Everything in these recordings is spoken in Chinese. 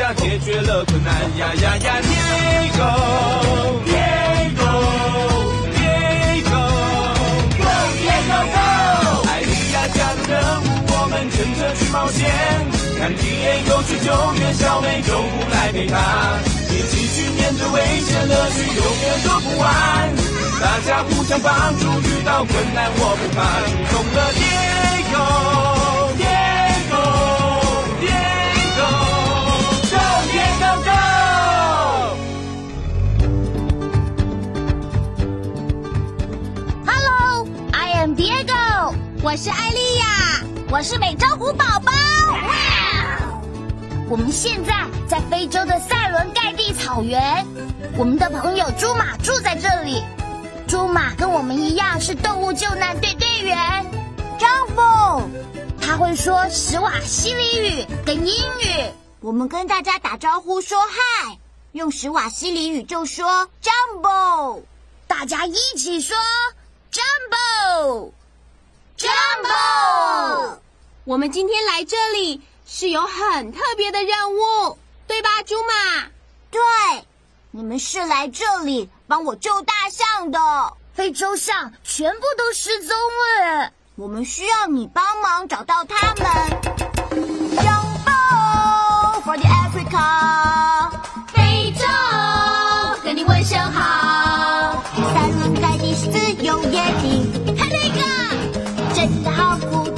家解决了困难呀呀呀！Diego Diego Diego Diego Go！艾莉亚加入任务，我们乘着去冒险，看 Diego 去救援小美，救护来陪他，一起去面对危险，乐趣永远做不完。大家互相帮助，遇到困难我不怕，出动了 Diego Diego 我是艾丽亚，我是美洲虎宝宝。我们现在在非洲的塞伦盖蒂草原，我们的朋友朱马住在这里。朱马跟我们一样是动物救难队队员，张峰，他会说史瓦西里语跟英语。我们跟大家打招呼说嗨，用史瓦西里语就说 Jumbo，大家一起说 Jumbo。Jumbo，我们今天来这里是有很特别的任务，对吧，朱马？对，你们是来这里帮我救大象的。非洲象全部都失踪了，我们需要你帮忙找到他们。Jumbo for the Africa，非洲跟你问声好。个，真的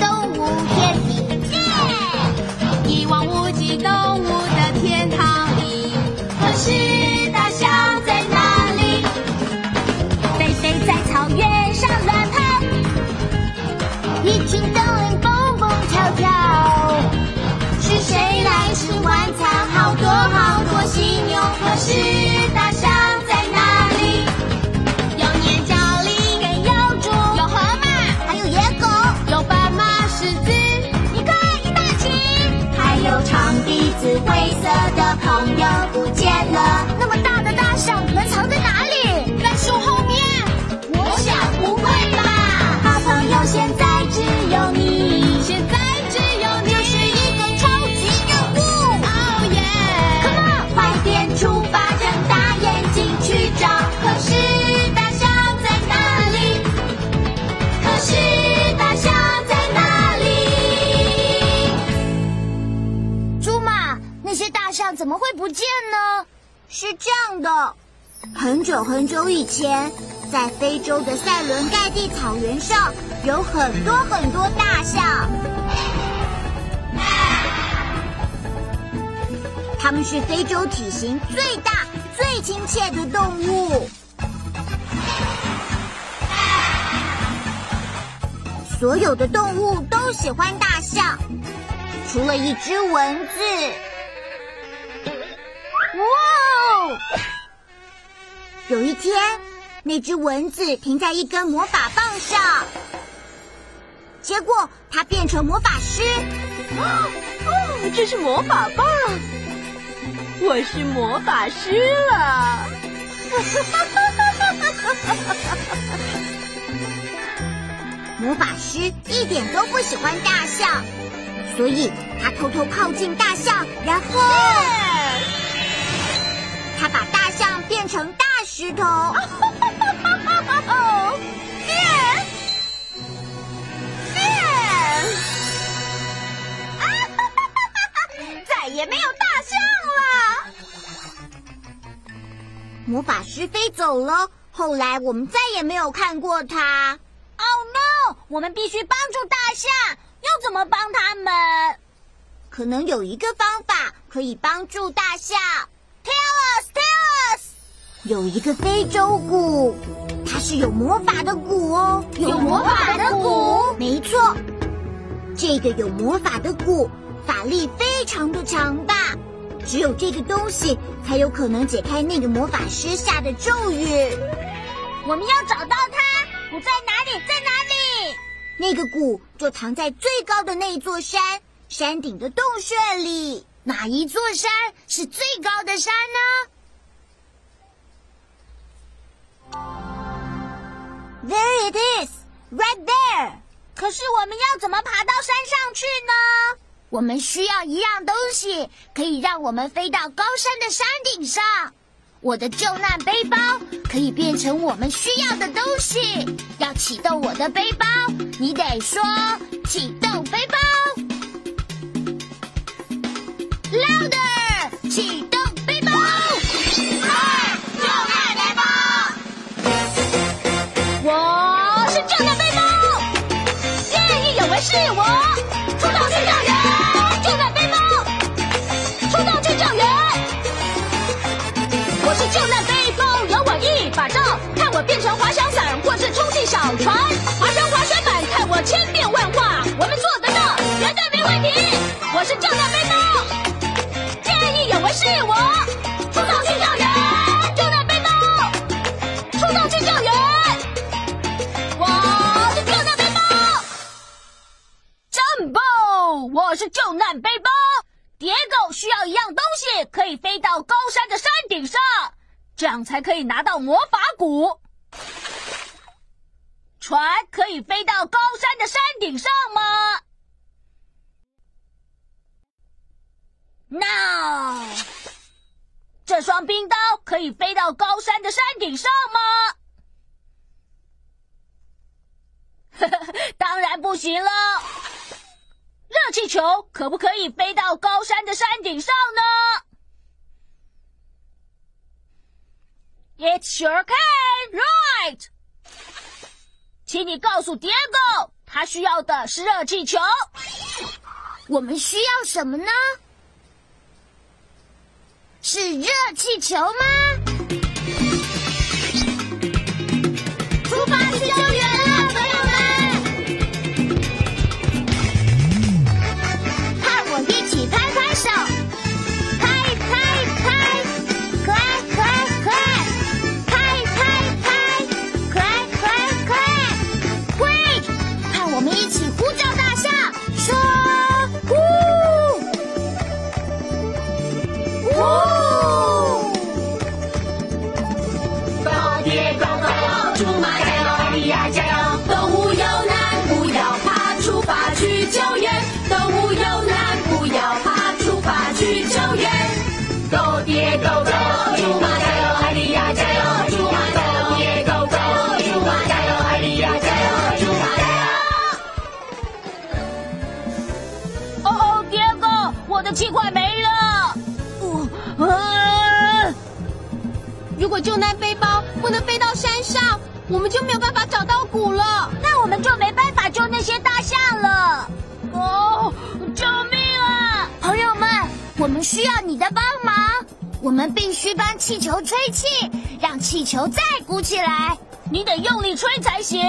很久以前，在非洲的塞伦盖蒂草原上，有很多很多大象。它们是非洲体型最大、最亲切的动物。所有的动物都喜欢大象，除了一只蚊子。哇哦！有一天，那只蚊子停在一根魔法棒上，结果它变成魔法师。哦，这是魔法棒，我是魔法师了。魔法师一点都不喜欢大象，所以他偷偷靠近大象，然后他把大象变成大石头。变变，再也没有大象了。魔法师飞走了，后来我们再也没有看过他。Oh no！我们必须帮助大象，要怎么帮他们？可能有一个方法可以帮助大象。有一个非洲鼓，它是有魔法的鼓哦，有魔法的鼓没错，这个有魔法的鼓法力非常的强大，只有这个东西才有可能解开那个魔法师下的咒语。我们要找到它，鼓在哪里？在哪里？那个鼓就藏在最高的那座山山顶的洞穴里。哪一座山是最高的山呢？There it is, right there. 可是我们要怎么爬到山上去呢？我们需要一样东西，可以让我们飞到高山的山顶上。我的救难背包可以变成我们需要的东西。要启动我的背包，你得说“启动背包 Loud. 是我，出动。去救援，救难背包，出动。去救援。我是救难背包，有我一把照，看我变成滑翔伞或是充气小船，滑成滑雪板，看我千变万化，我们做得到，绝对没问题。我是救难背包，见义勇为是我，是救难背包。蝶狗需要一样东西，可以飞到高山的山顶上，这样才可以拿到魔法鼓。船可以飞到高山的山顶上吗？No。这双冰刀可以飞到高山的山顶上吗？当然不行了。热气球可不可以飞到高山的山顶上呢？It sure can, right？请你告诉蝶狗，它需要的是热气球。我们需要什么呢？是热气球吗？果救难背包不能飞到山上，我们就没有办法找到鼓了。那我们就没办法救那些大象了。哦，救命啊！朋友们，我们需要你的帮忙。我们必须帮气球吹气，让气球再鼓起来。你得用力吹才行。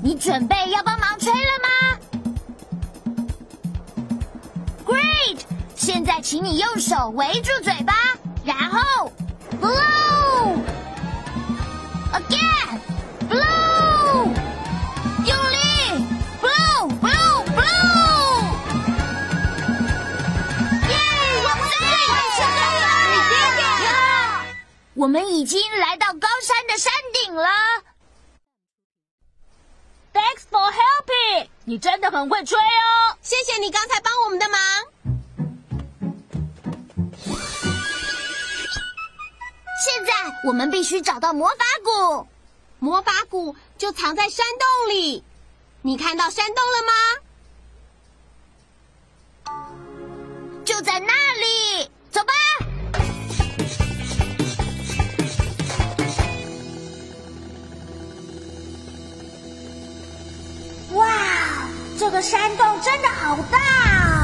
你准备要帮忙吹了吗？Great！现在请你用手围住嘴巴，然后 blow 我们已经来到高山的山顶了。Thanks for helping，你真的很会吹哦。谢谢你刚才帮我们的忙。现在我们必须找到魔法鼓。魔法鼓就藏在山洞里，你看到山洞了吗？个山洞真的好大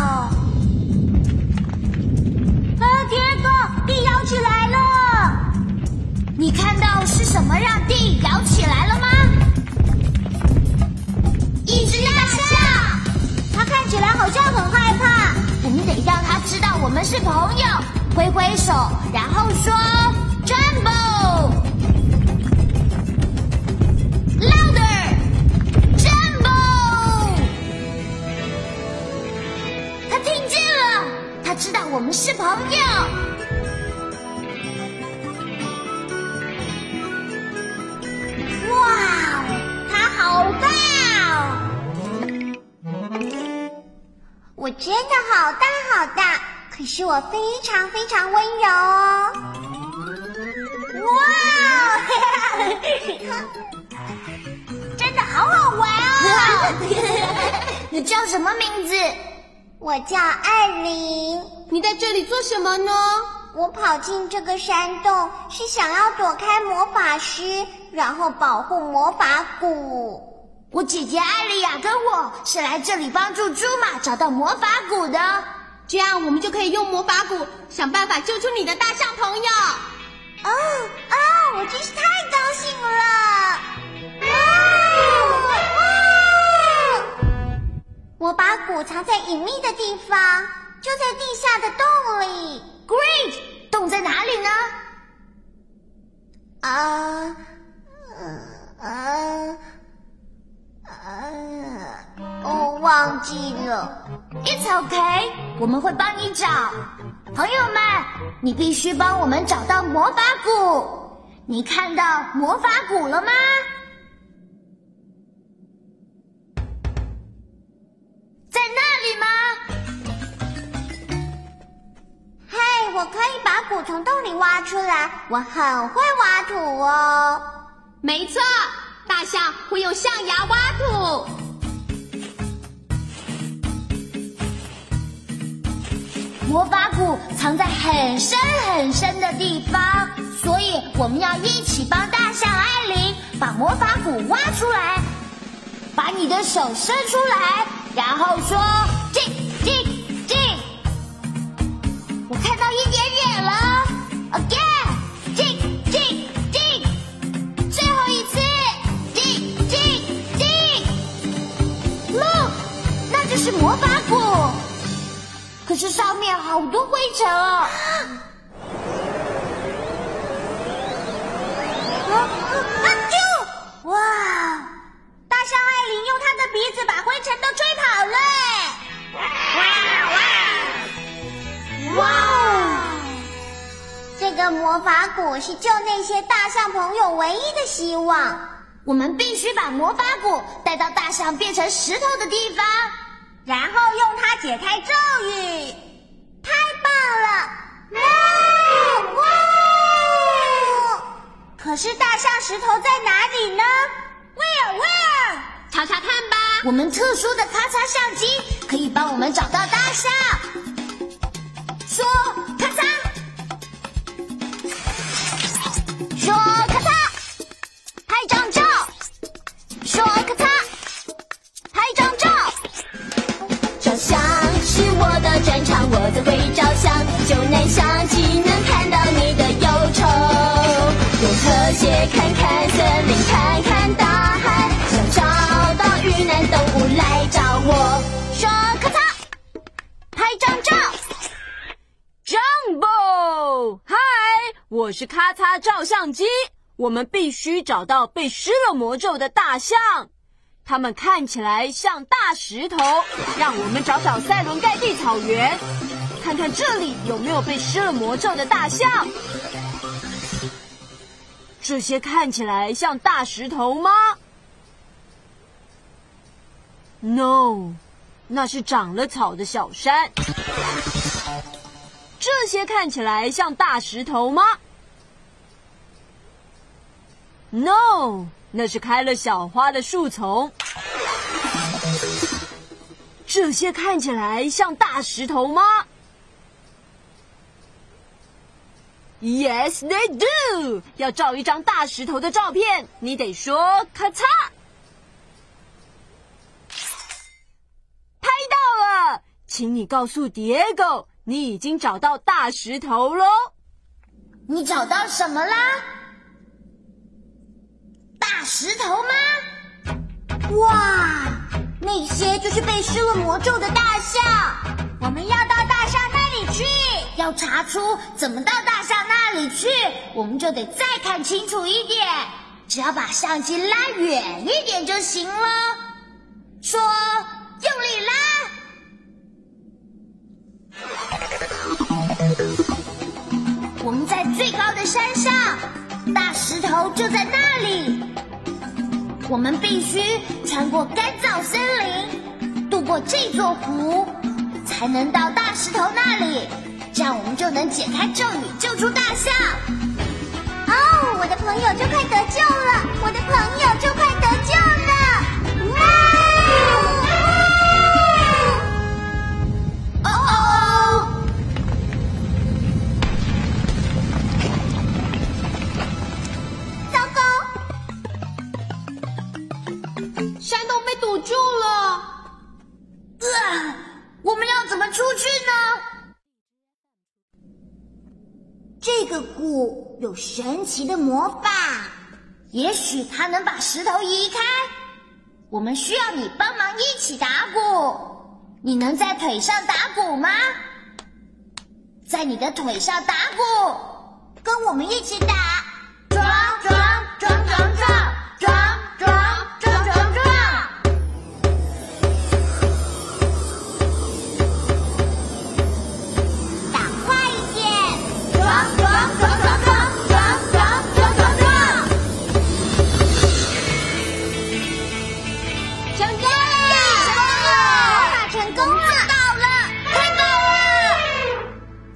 哦！啊，蝶哥，地摇起来了！你看到是什么让地摇起来了吗？一只大象，它看起来好像很害怕。我们得让它知道我们是朋友，挥挥手，然后说 “jump”。知道我们是朋友。哇，他好大！我真的好大好大，可是我非常非常温柔哦。哇，真的好好玩哦！你叫什么名字？我叫艾琳。你在这里做什么呢？我跑进这个山洞是想要躲开魔法师，然后保护魔法谷。我姐姐艾莉亚跟我是来这里帮助猪马找到魔法谷的。这样我们就可以用魔法谷想办法救出你的大象朋友。哦哦，我真是太高兴了！魔法谷藏在隐秘的地方，就在地下的洞里。Great，洞在哪里呢？啊，呃，呃，我忘记了。It's okay，我们会帮你找。朋友们，你必须帮我们找到魔法谷。你看到魔法谷了吗？可以把谷从洞里挖出来，我很会挖土哦。没错，大象会用象牙挖土。魔法谷藏在很深很深的地方，所以我们要一起帮大象艾琳把魔法谷挖出来。把你的手伸出来，然后说进进进。我看到一可是上面好多灰尘哦！啊啊啾！哇，大象艾琳用它的鼻子把灰尘都吹跑了！哇哇！哇哦！这个魔法谷是救那些大象朋友唯一的希望。我们必须把魔法谷带到大象变成石头的地方。然后用它解开咒语，太棒了！哇哇！可是大象石头在哪里呢？Where where？查查看吧。我们特殊的咔嚓相机可以帮我们找到大象。说就拿相机能看到你的忧愁，用特写看看森林，看看大海，想找到遇难动物来找我。说咔嚓，拍张照。Jumbo，嗨，我是咔嚓照相机。我们必须找到被施了魔咒的大象，它们看起来像大石头。让我们找找塞伦盖蒂草原，看看这里有没有被施了魔咒的大象。这些看起来像大石头吗？No，那是长了草的小山。这些看起来像大石头吗？No，那是开了小花的树丛。这些看起来像大石头吗？Yes, they do。要照一张大石头的照片，你得说咔嚓，拍到了。请你告诉 Diego，你已经找到大石头喽。你找到什么啦？大石头吗？哇，那些就是被施了魔咒的大象。我们要到大象那里去。要查出怎么到大象那里去，我们就得再看清楚一点。只要把相机拉远一点就行了。说，用力拉。我们在最高的山上，大石头就在那里。我们必须穿过干燥森林，渡过这座湖，才能到大石头那里。这样我们就能解开咒语，救出大象。哦，我的朋友就快得救了！我的朋友就快得救了！这个鼓有神奇的魔法，也许它能把石头移开。我们需要你帮忙一起打鼓。你能在腿上打鼓吗？在你的腿上打鼓，跟我们一起打。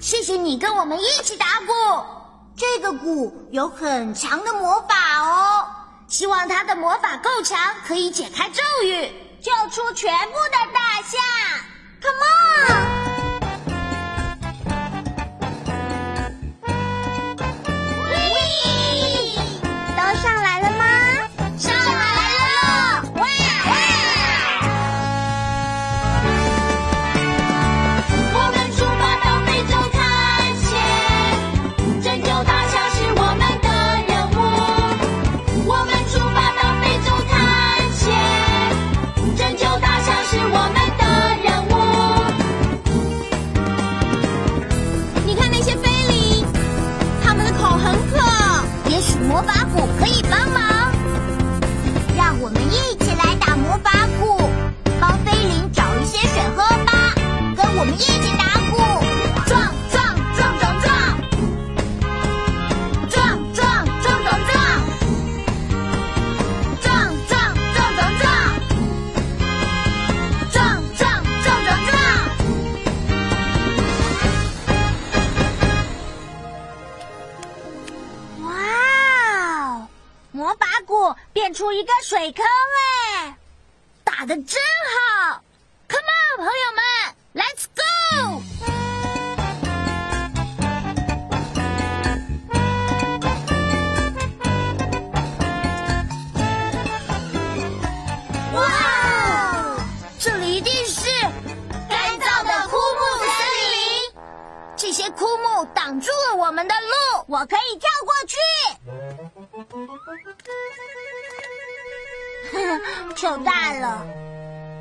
谢谢你跟我们一起打鼓。这个鼓有很强的魔法哦，希望它的魔法够强，可以解开咒语，救出全部的大象。Come on！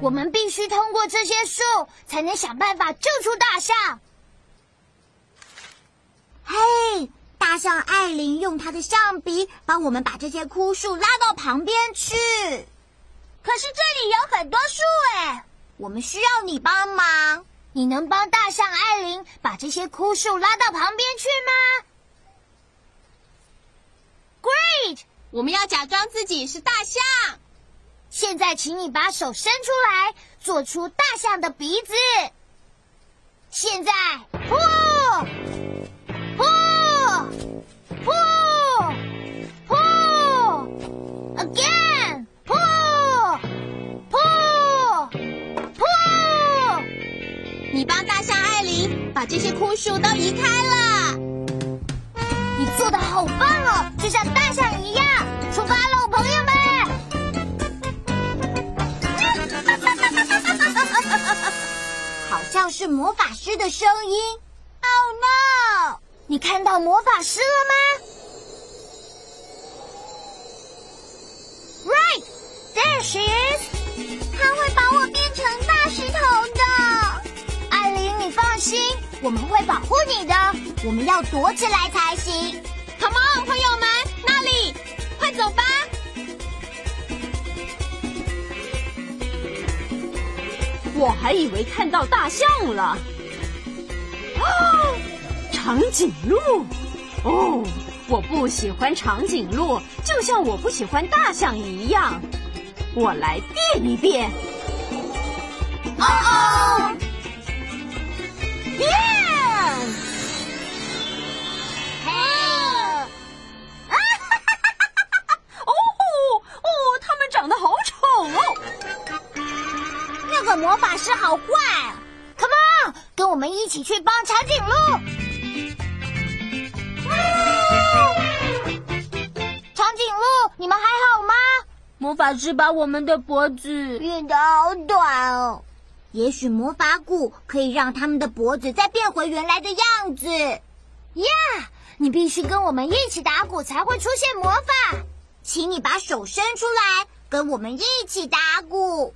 我们必须通过这些树，才能想办法救出大象。嘿，大象艾琳用她的象鼻帮我们把这些枯树拉到旁边去。可是这里有很多树哎，我们需要你帮忙。你能帮大象艾琳把这些枯树拉到旁边去吗？Great！我们要假装自己是大象。现在，请你把手伸出来，做出大象的鼻子。现在，呼呼呼呼，again，呼呼呼。你帮大象艾琳把这些枯树都移开了。你做的好棒哦，就像大象一样。出发喽，魔法师的声音。Oh no！你看到魔法师了吗？Right，there is！。他会把我变成大石头的。艾琳，你放心，我们会保护你的。我们要躲起来才行。Come on，朋友们，那里，快走吧！我还以为看到大象了。哦，长颈鹿！哦，我不喜欢长颈鹿，就像我不喜欢大象一样。我来变一变。哦哦，耶！魔法师好怪啊！Come on，跟我们一起去帮长颈鹿。长颈鹿，你们还好吗？魔法师把我们的脖子变得好短哦。也许魔法鼓可以让他们的脖子再变回原来的样子。呀，你必须跟我们一起打鼓才会出现魔法。请你把手伸出来，跟我们一起打鼓。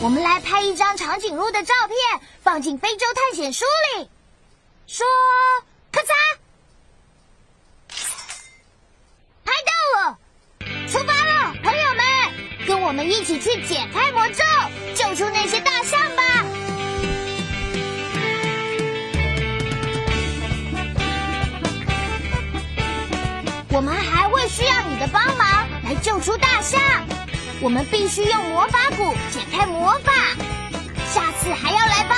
我们来拍一张长颈鹿的照片，放进非洲探险书里。说，咔嚓，拍到了，出发了，朋友们，跟我们一起去解开魔咒，救出那些大象吧！我们还会需要你的帮忙来救出大象。我们必须用魔法鼓解开魔法。下次还要来吧